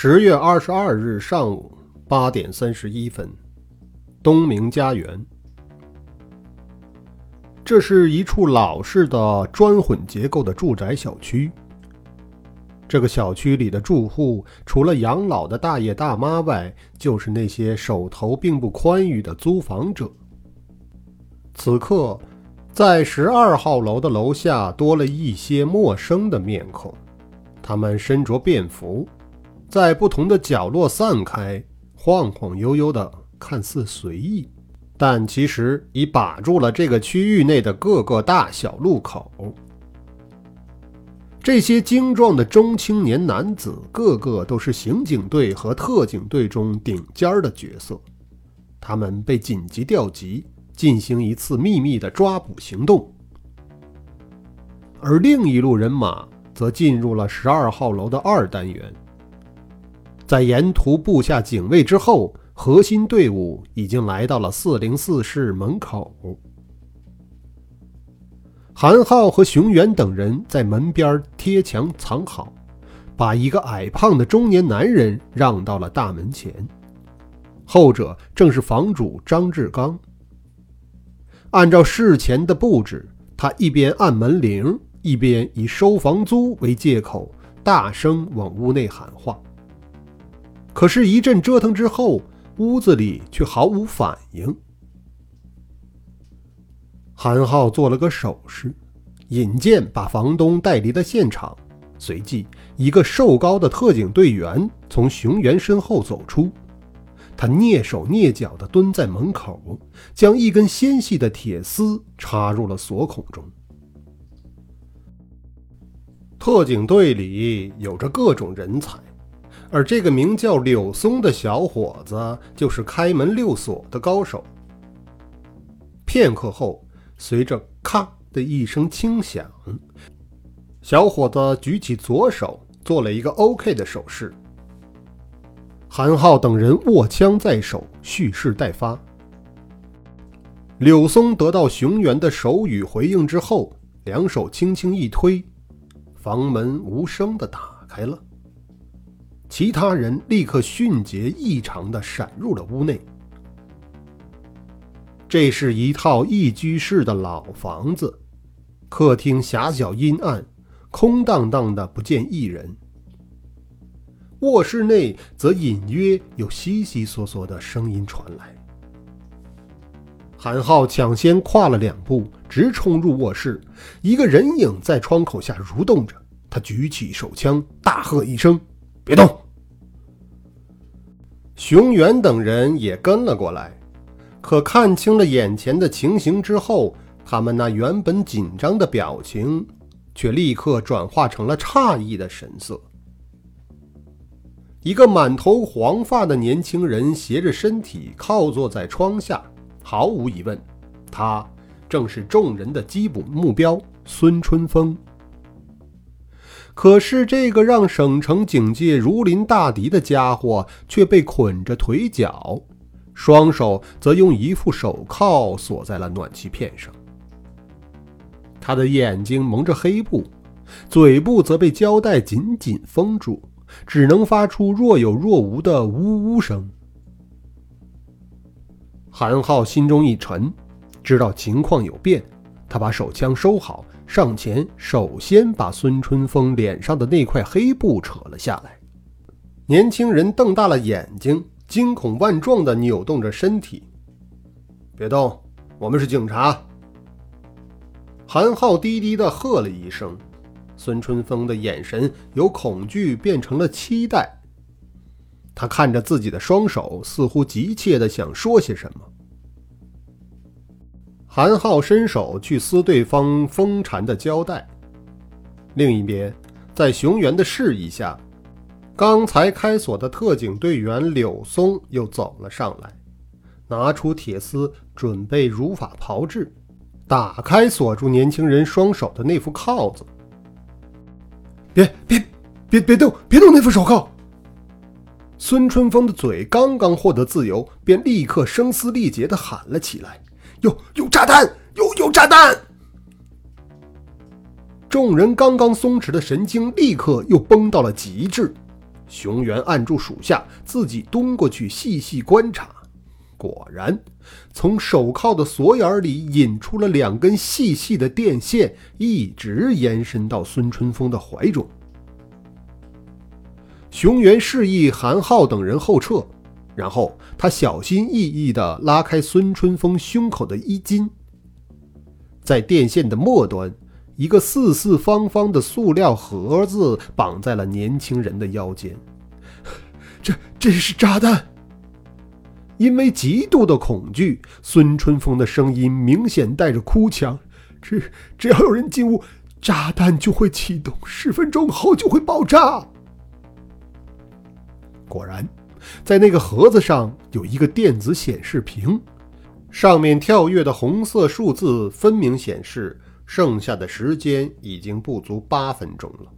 十月二十二日上午八点三十一分，东明家园。这是一处老式的砖混结构的住宅小区。这个小区里的住户，除了养老的大爷大妈外，就是那些手头并不宽裕的租房者。此刻，在十二号楼的楼下多了一些陌生的面孔，他们身着便服。在不同的角落散开，晃晃悠悠的，看似随意，但其实已把住了这个区域内的各个大小路口。这些精壮的中青年男子，个个都是刑警队和特警队中顶尖的角色，他们被紧急调集，进行一次秘密的抓捕行动。而另一路人马则进入了十二号楼的二单元。在沿途布下警卫之后，核心队伍已经来到了四零四室门口。韩浩和熊原等人在门边贴墙藏好，把一个矮胖的中年男人让到了大门前。后者正是房主张志刚。按照事前的布置，他一边按门铃，一边以收房租为借口，大声往屋内喊话。可是，一阵折腾之后，屋子里却毫无反应。韩浩做了个手势，引荐把房东带离了现场。随即，一个瘦高的特警队员从熊原身后走出，他蹑手蹑脚地蹲在门口，将一根纤细的铁丝插入了锁孔中。特警队里有着各种人才。而这个名叫柳松的小伙子，就是开门六锁的高手。片刻后，随着“咔”的一声轻响，小伙子举起左手，做了一个 OK 的手势。韩浩等人握枪在手，蓄势待发。柳松得到熊原的手语回应之后，两手轻轻一推，房门无声地打开了。其他人立刻迅捷异常地闪入了屋内。这是一套一居室的老房子，客厅狭小阴暗，空荡荡的，不见一人。卧室内则隐约有悉悉索索的声音传来。韩浩抢先跨了两步，直冲入卧室。一个人影在窗口下蠕动着，他举起手枪，大喝一声。别动！熊原等人也跟了过来，可看清了眼前的情形之后，他们那原本紧张的表情，却立刻转化成了诧异的神色。一个满头黄发的年轻人斜着身体靠坐在窗下，毫无疑问，他正是众人的缉捕目标孙春风。可是，这个让省城警界如临大敌的家伙却被捆着腿脚，双手则用一副手铐锁在了暖气片上。他的眼睛蒙着黑布，嘴部则被胶带紧紧封住，只能发出若有若无的呜呜声。韩浩心中一沉，知道情况有变，他把手枪收好。上前，首先把孙春风脸上的那块黑布扯了下来。年轻人瞪大了眼睛，惊恐万状地扭动着身体。“别动，我们是警察。”韩浩低低地喝了一声。孙春风的眼神由恐惧变成了期待，他看着自己的双手，似乎急切地想说些什么。韩浩伸手去撕对方封缠的胶带，另一边，在熊原的示意下，刚才开锁的特警队员柳松又走了上来，拿出铁丝准备如法炮制，打开锁住年轻人双手的那副铐子。别别别别动，别动那副手铐！孙春风的嘴刚刚获得自由，便立刻声嘶力竭地喊了起来。有有炸弹！有有炸弹！众人刚刚松弛的神经立刻又绷到了极致，熊原按住属下，自己蹲过去细细观察。果然，从手铐的锁眼里引出了两根细细的电线，一直延伸到孙春风的怀中。熊原示意韩浩等人后撤，然后他小心翼翼地拉开孙春风胸口的衣襟，在电线的末端，一个四四方方的塑料盒子绑在了年轻人的腰间。这，这是炸弹。因为极度的恐惧，孙春风的声音明显带着哭腔：“只只要有人进屋，炸弹就会启动，十分钟后就会爆炸。”果然，在那个盒子上有一个电子显示屏，上面跳跃的红色数字分明显示，剩下的时间已经不足八分钟了。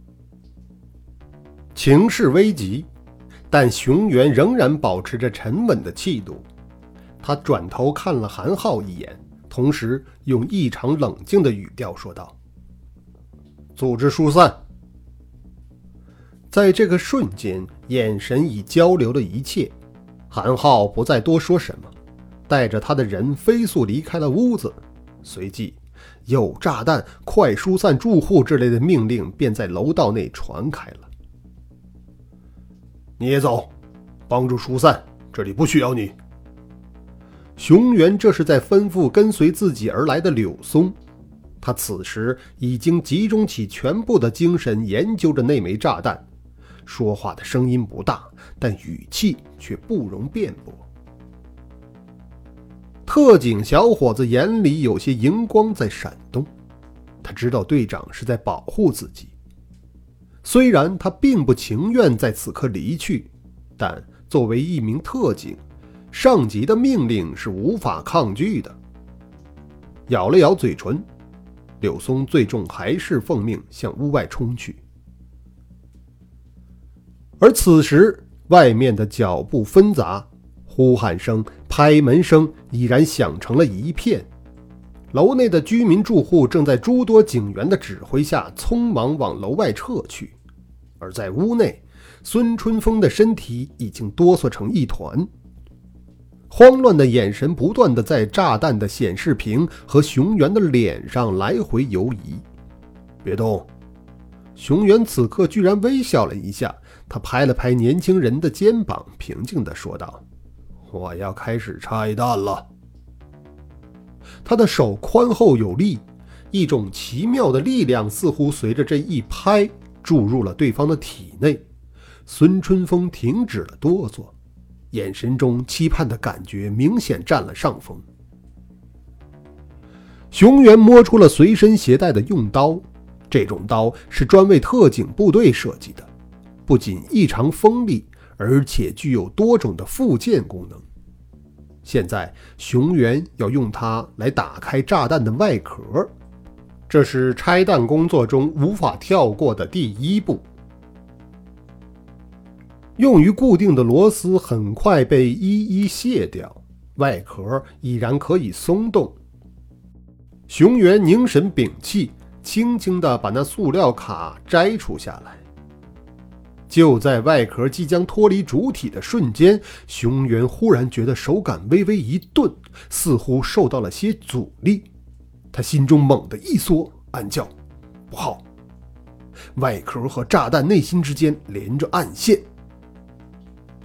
情势危急。但熊原仍然保持着沉稳的气度，他转头看了韩浩一眼，同时用异常冷静的语调说道：“组织疏散。”在这个瞬间，眼神已交流了一切，韩浩不再多说什么，带着他的人飞速离开了屋子。随即，有炸弹、快疏散住户之类的命令便在楼道内传开了。你也走，帮助疏散，这里不需要你。熊原这是在吩咐跟随自己而来的柳松，他此时已经集中起全部的精神研究着那枚炸弹，说话的声音不大，但语气却不容辩驳。特警小伙子眼里有些荧光在闪动，他知道队长是在保护自己。虽然他并不情愿在此刻离去，但作为一名特警，上级的命令是无法抗拒的。咬了咬嘴唇，柳松最终还是奉命向屋外冲去。而此时，外面的脚步纷杂，呼喊声、拍门声已然响成了一片。楼内的居民住户正在诸多警员的指挥下匆忙往楼外撤去，而在屋内，孙春风的身体已经哆嗦成一团，慌乱的眼神不断的在炸弹的显示屏和熊原的脸上来回游移。别动！熊原此刻居然微笑了一下，他拍了拍年轻人的肩膀，平静地说道：“我要开始拆弹了。”他的手宽厚有力，一种奇妙的力量似乎随着这一拍注入了对方的体内。孙春风停止了哆嗦，眼神中期盼的感觉明显占了上风。熊原摸出了随身携带的用刀，这种刀是专为特警部队设计的，不仅异常锋利，而且具有多种的附件功能。现在，熊原要用它来打开炸弹的外壳，这是拆弹工作中无法跳过的第一步。用于固定的螺丝很快被一一卸掉，外壳已然可以松动。熊原凝神屏气，轻轻地把那塑料卡摘除下来。就在外壳即将脱离主体的瞬间，熊原忽然觉得手感微微一顿，似乎受到了些阻力。他心中猛地一缩，暗叫：“不好！”外壳和炸弹内心之间连着暗线。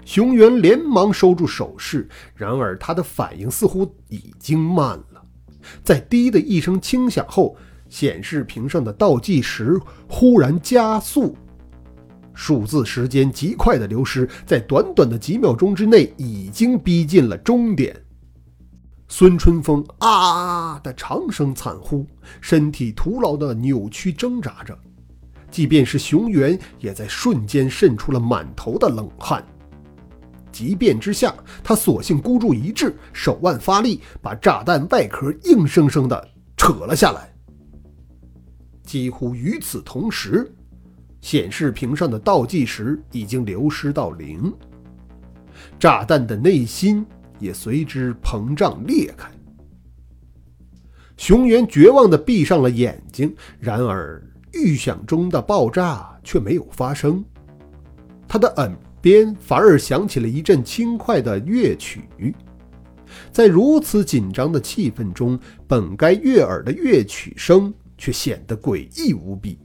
熊原连忙收住手势，然而他的反应似乎已经慢了。在“滴”的一声轻响后，显示屏上的倒计时忽然加速。数字时间极快的流失，在短短的几秒钟之内，已经逼近了终点。孙春风啊的长声惨呼，身体徒劳的扭曲挣扎着。即便是熊原，也在瞬间渗出了满头的冷汗。急变之下，他索性孤注一掷，手腕发力，把炸弹外壳硬生生的扯了下来。几乎与此同时。显示屏上的倒计时已经流失到零，炸弹的内心也随之膨胀裂开。熊原绝望地闭上了眼睛，然而预想中的爆炸却没有发生。他他的耳边反而响起了一阵轻快的乐曲。在如此紧张的气氛中，本该悦耳的乐曲声却显得诡异无比。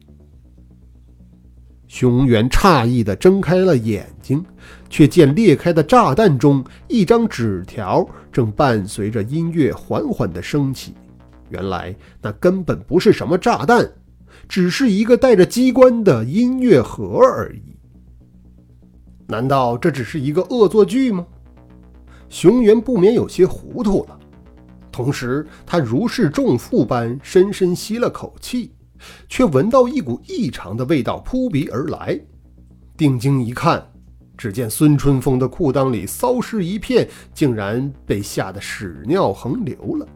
熊原诧异地睁开了眼睛，却见裂开的炸弹中一张纸条正伴随着音乐缓缓地升起。原来那根本不是什么炸弹，只是一个带着机关的音乐盒而已。难道这只是一个恶作剧吗？熊原不免有些糊涂了，同时他如释重负般深深吸了口气，却闻到一股异常的味道扑鼻而来。定睛一看，只见孙春风的裤裆里骚湿一片，竟然被吓得屎尿横流了。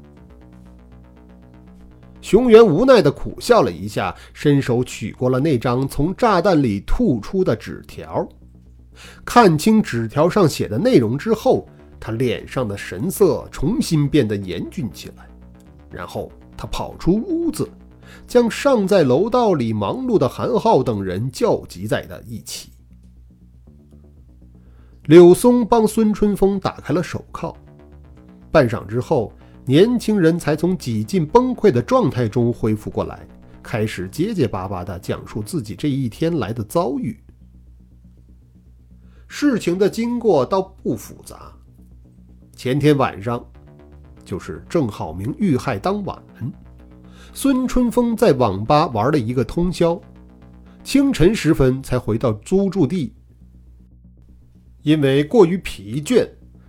熊原无奈地苦笑了一下，伸手取过了那张从炸弹里吐出的纸条，看清纸条上写的内容之后。他脸上的神色重新变得严峻起来，然后他跑出屋子，将尚在楼道里忙碌的韩浩等人叫集在了一起。柳松帮孙春风打开了手铐，半晌之后，年轻人才从几近崩溃的状态中恢复过来，开始结结巴巴地讲述自己这一天来的遭遇。事情的经过倒不复杂。前天晚上，就是郑浩明遇害当晚，孙春风在网吧玩了一个通宵，清晨时分才回到租住地。因为过于疲倦，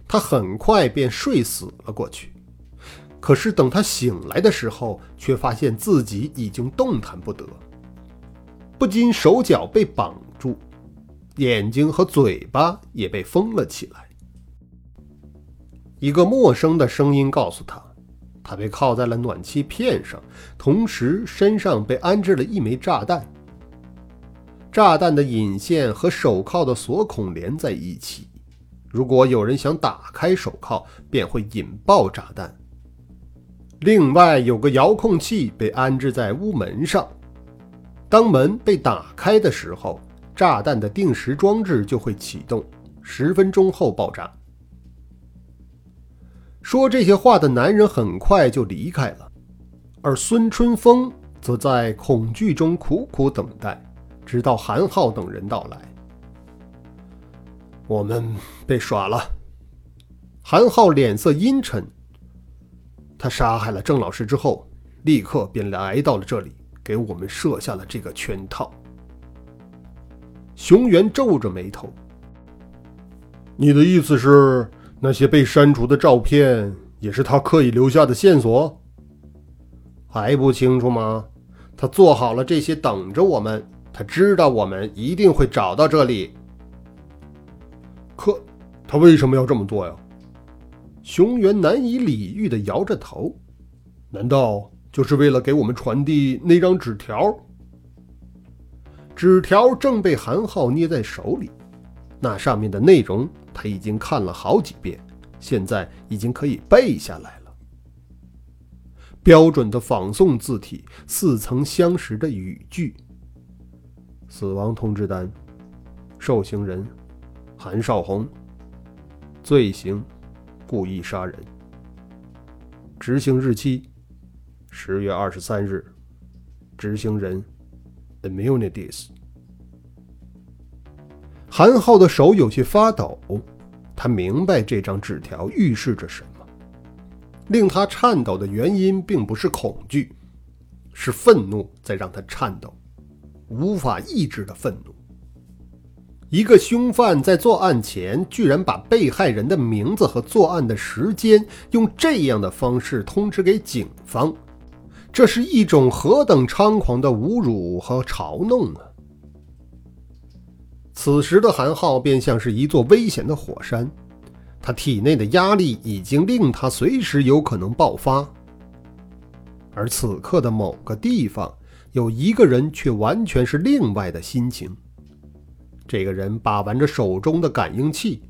他很快便睡死了过去。可是等他醒来的时候，却发现自己已经动弹不得，不仅手脚被绑住，眼睛和嘴巴也被封了起来。一个陌生的声音告诉他，他被铐在了暖气片上，同时身上被安置了一枚炸弹。炸弹的引线和手铐的锁孔连在一起，如果有人想打开手铐，便会引爆炸弹。另外有个遥控器被安置在屋门上，当门被打开的时候，炸弹的定时装置就会启动，十分钟后爆炸。说这些话的男人很快就离开了，而孙春风则在恐惧中苦苦等待，直到韩浩等人到来。我们被耍了。韩浩脸色阴沉。他杀害了郑老师之后，立刻便来到了这里，给我们设下了这个圈套。熊原皱着眉头。你的意思是？那些被删除的照片也是他刻意留下的线索，还不清楚吗？他做好了这些，等着我们。他知道我们一定会找到这里。可他为什么要这么做呀？熊原难以理喻地摇着头。难道就是为了给我们传递那张纸条？纸条正被韩浩捏在手里。那上面的内容他已经看了好几遍，现在已经可以背下来了。标准的仿宋字体，似曾相识的语句。死亡通知单，受刑人韩少红，罪行故意杀人，执行日期十月二十三日，执行人 Immunities。韩浩的手有些发抖，他明白这张纸条预示着什么。令他颤抖的原因并不是恐惧，是愤怒在让他颤抖，无法抑制的愤怒。一个凶犯在作案前居然把被害人的名字和作案的时间用这样的方式通知给警方，这是一种何等猖狂的侮辱和嘲弄啊！此时的韩浩便像是一座危险的火山，他体内的压力已经令他随时有可能爆发。而此刻的某个地方，有一个人却完全是另外的心情。这个人把玩着手中的感应器，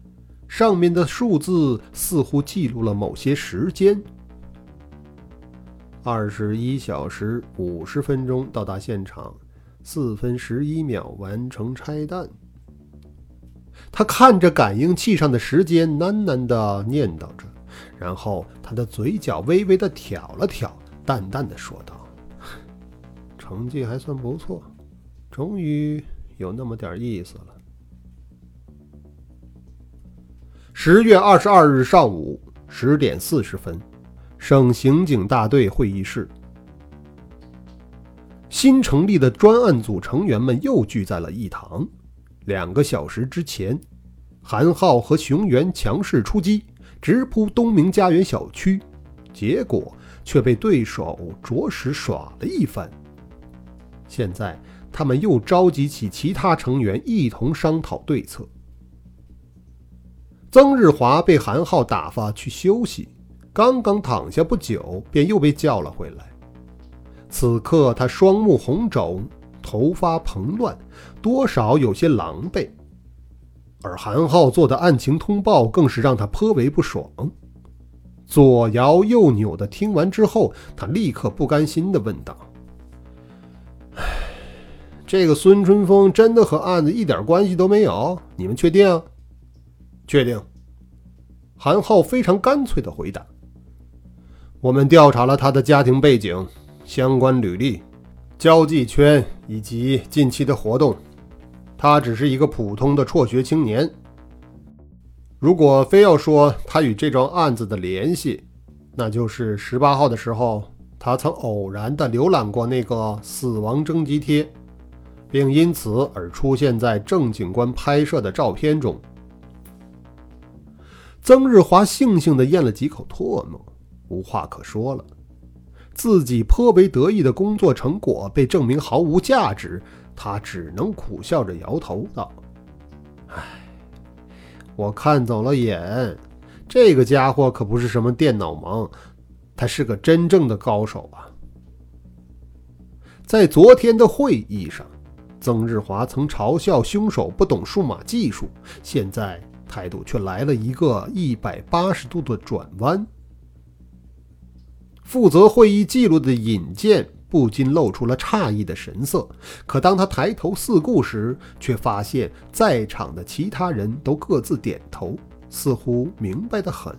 上面的数字似乎记录了某些时间：二十一小时五十分钟到达现场，四分十一秒完成拆弹。他看着感应器上的时间，喃喃地念叨着，然后他的嘴角微微地挑了挑，淡淡的说道：“成绩还算不错，终于有那么点意思了。”十月二十二日上午十点四十分，省刑警大队会议室，新成立的专案组成员们又聚在了一堂。两个小时之前，韩浩和熊原强势出击，直扑东明家园小区，结果却被对手着实耍了一番。现在，他们又召集起其他成员一同商讨对策。曾日华被韩浩打发去休息，刚刚躺下不久，便又被叫了回来。此刻他双目红肿。头发蓬乱，多少有些狼狈，而韩浩做的案情通报更是让他颇为不爽。左摇右扭的听完之后，他立刻不甘心的问道：“唉，这个孙春风真的和案子一点关系都没有？你们确定？”“确定。”韩浩非常干脆的回答。“我们调查了他的家庭背景、相关履历。”交际圈以及近期的活动，他只是一个普通的辍学青年。如果非要说他与这桩案子的联系，那就是十八号的时候，他曾偶然的浏览过那个死亡征集贴，并因此而出现在郑警官拍摄的照片中。曾日华悻悻地咽了几口唾沫，无话可说了。自己颇为得意的工作成果被证明毫无价值，他只能苦笑着摇头道：“唉，我看走了眼，这个家伙可不是什么电脑盲，他是个真正的高手啊！”在昨天的会议上，曾日华曾嘲笑凶手不懂数码技术，现在态度却来了一个一百八十度的转弯。负责会议记录的尹健不禁露出了诧异的神色，可当他抬头四顾时，却发现在场的其他人都各自点头，似乎明白的很。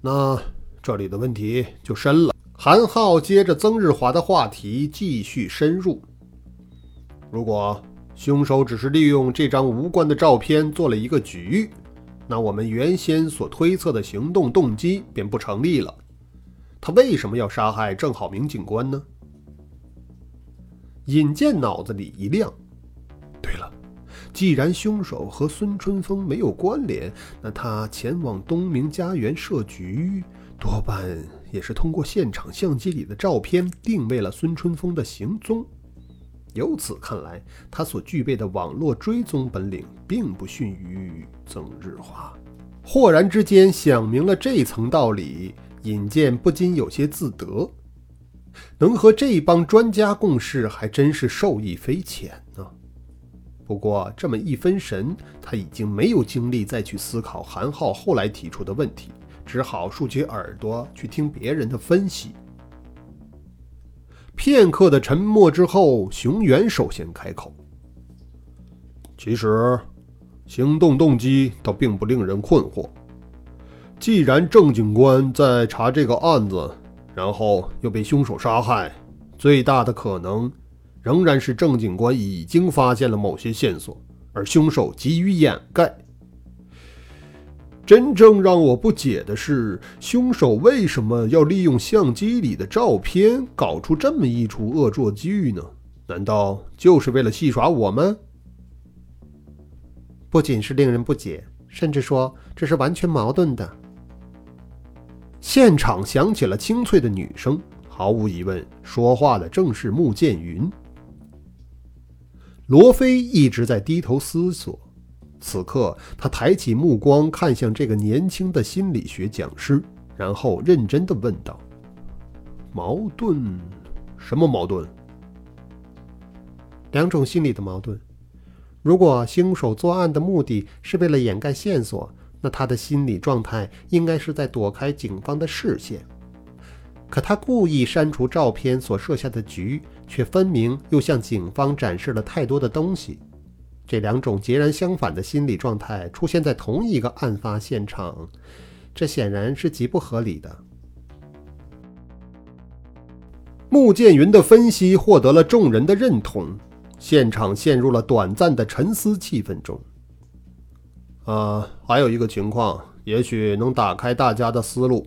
那这里的问题就深了。韩浩接着曾日华的话题继续深入：如果凶手只是利用这张无关的照片做了一个局。那我们原先所推测的行动动机便不成立了。他为什么要杀害郑好明警官呢？尹健脑子里一亮。对了，既然凶手和孙春风没有关联，那他前往东明家园设局，多半也是通过现场相机里的照片定位了孙春风的行踪。由此看来，他所具备的网络追踪本领并不逊于曾日华。豁然之间想明了这层道理，尹健不禁有些自得，能和这帮专家共事，还真是受益匪浅呢。不过这么一分神，他已经没有精力再去思考韩浩后来提出的问题，只好竖起耳朵去听别人的分析。片刻的沉默之后，熊原首先开口：“其实，行动动机倒并不令人困惑。既然郑警官在查这个案子，然后又被凶手杀害，最大的可能仍然是郑警官已经发现了某些线索，而凶手急于掩盖。”真正让我不解的是，凶手为什么要利用相机里的照片搞出这么一出恶作剧呢？难道就是为了戏耍我们？不仅是令人不解，甚至说这是完全矛盾的。现场响起了清脆的女声，毫无疑问，说话的正是穆剑云。罗非一直在低头思索。此刻，他抬起目光看向这个年轻的心理学讲师，然后认真的问道：“矛盾？什么矛盾？两种心理的矛盾。如果凶手作案的目的是为了掩盖线索，那他的心理状态应该是在躲开警方的视线。可他故意删除照片所设下的局，却分明又向警方展示了太多的东西。”这两种截然相反的心理状态出现在同一个案发现场，这显然是极不合理的。穆剑云的分析获得了众人的认同，现场陷入了短暂的沉思气氛中。啊，还有一个情况，也许能打开大家的思路。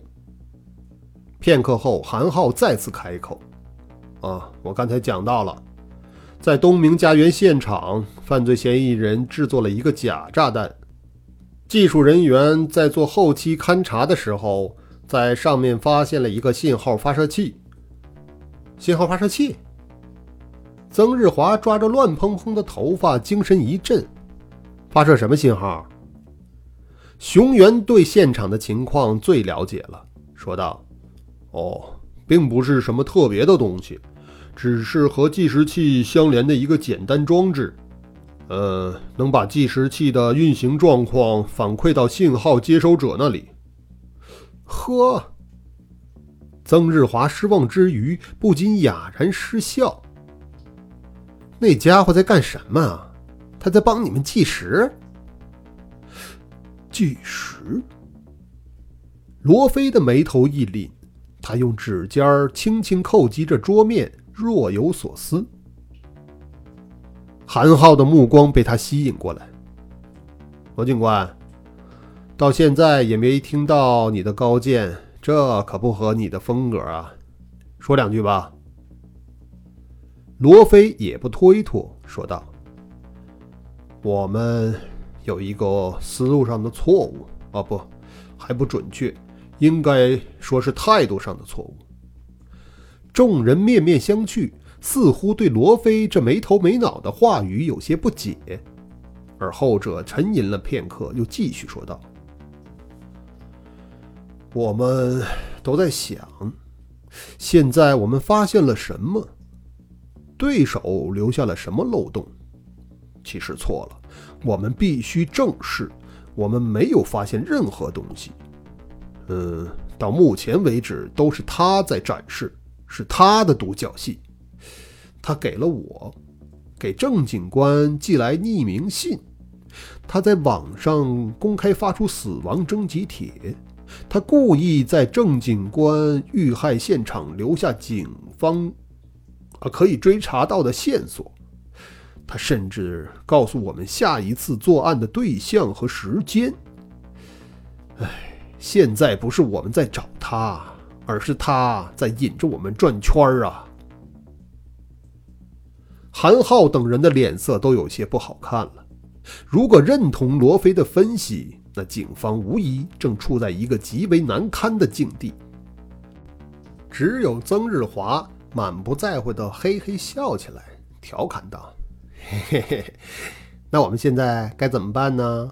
片刻后，韩浩再次开口：“啊，我刚才讲到了，在东明家园现场，犯罪嫌疑人制作了一个假炸弹，技术人员在做后期勘查的时候，在上面发现了一个信号发射器。信号发射器。”曾日华抓着乱蓬蓬的头发，精神一振：“发射什么信号？”熊原对现场的情况最了解了，说道。哦，并不是什么特别的东西，只是和计时器相连的一个简单装置。呃，能把计时器的运行状况反馈到信号接收者那里。呵，曾日华失望之余不禁哑然失笑。那家伙在干什么？他在帮你们计时？巨石？罗非的眉头一凛。他用指尖轻轻叩击着桌面，若有所思。韩浩的目光被他吸引过来。罗警官，到现在也没听到你的高见，这可不合你的风格啊！说两句吧。罗非也不推脱，说道：“我们有一个思路上的错误啊，不，还不准确。”应该说是态度上的错误。众人面面相觑，似乎对罗非这没头没脑的话语有些不解。而后者沉吟了片刻，又继续说道：“我们都在想，现在我们发现了什么？对手留下了什么漏洞？其实错了，我们必须正视，我们没有发现任何东西。”嗯，到目前为止都是他在展示，是他的独角戏。他给了我，给郑警官寄来匿名信，他在网上公开发出死亡征集帖，他故意在郑警官遇害现场留下警方啊可以追查到的线索。他甚至告诉我们下一次作案的对象和时间。唉。现在不是我们在找他，而是他在引着我们转圈儿啊！韩浩等人的脸色都有些不好看了。如果认同罗非的分析，那警方无疑正处在一个极为难堪的境地。只有曾日华满不在乎的嘿嘿笑起来，调侃道：“嘿嘿嘿，那我们现在该怎么办呢？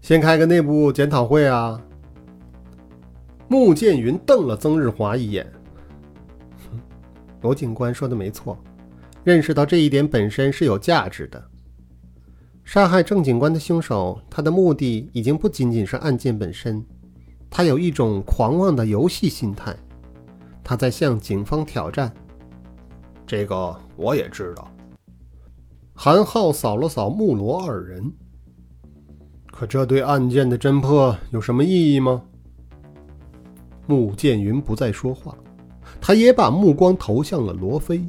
先开个内部检讨会啊！”穆剑云瞪了曾日华一眼。罗警官说的没错，认识到这一点本身是有价值的。杀害郑警官的凶手，他的目的已经不仅仅是案件本身，他有一种狂妄的游戏心态，他在向警方挑战。这个我也知道。韩浩扫了扫穆罗二人，可这对案件的侦破有什么意义吗？穆剑云不再说话，他也把目光投向了罗非，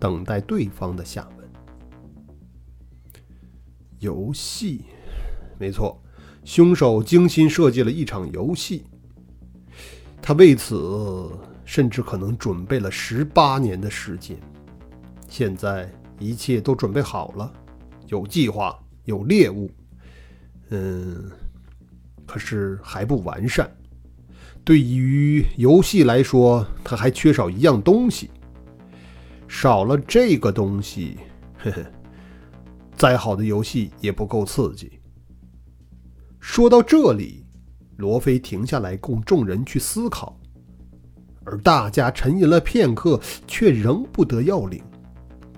等待对方的下文。游戏，没错，凶手精心设计了一场游戏。他为此甚至可能准备了十八年的时间。现在一切都准备好了，有计划，有猎物，嗯，可是还不完善。对于游戏来说，它还缺少一样东西。少了这个东西，呵呵，再好的游戏也不够刺激。说到这里，罗非停下来，供众人去思考。而大家沉吟了片刻，却仍不得要领。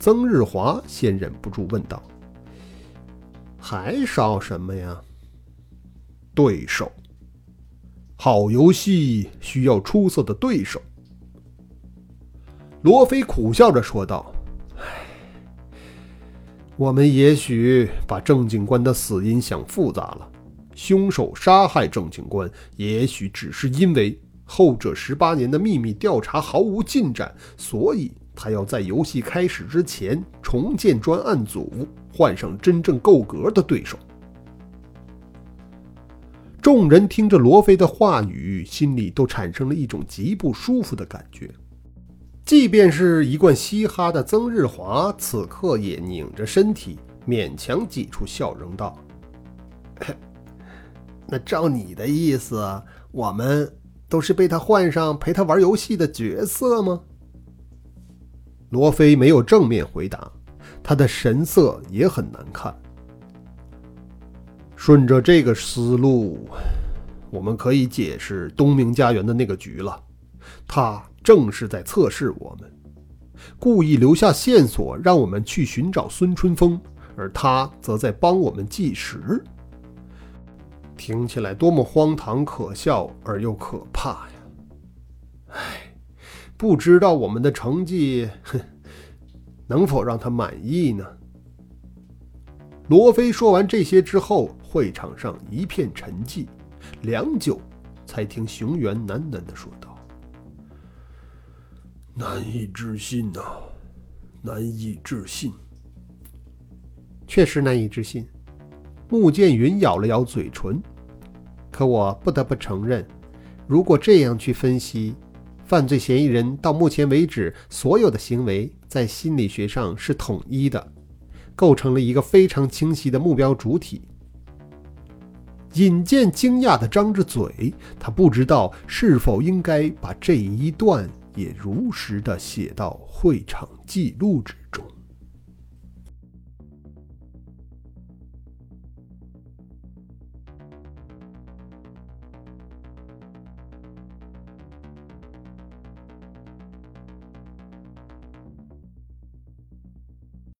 曾日华先忍不住问道：“还少什么呀？”对手。好游戏需要出色的对手。罗非苦笑着说道：“唉，我们也许把郑警官的死因想复杂了。凶手杀害郑警官，也许只是因为后者十八年的秘密调查毫无进展，所以他要在游戏开始之前重建专案组，换上真正够格的对手。众人听着罗非的话语，心里都产生了一种极不舒服的感觉。即便是一贯嘻哈的曾日华，此刻也拧着身体，勉强挤出笑容道：“ 那照你的意思，我们都是被他换上陪他玩游戏的角色吗？”罗非没有正面回答，他的神色也很难看。顺着这个思路，我们可以解释东明家园的那个局了，他。正是在测试我们，故意留下线索让我们去寻找孙春风，而他则在帮我们计时。听起来多么荒唐、可笑而又可怕呀！唉，不知道我们的成绩，哼，能否让他满意呢？罗非说完这些之后，会场上一片沉寂，良久，才听熊原喃喃地说道。难以置信呐，难以置信，确实难以置信。穆剑云咬了咬嘴唇，可我不得不承认，如果这样去分析，犯罪嫌疑人到目前为止所有的行为，在心理学上是统一的，构成了一个非常清晰的目标主体。尹健惊讶地张着嘴，他不知道是否应该把这一段。也如实地写到会场记录之中。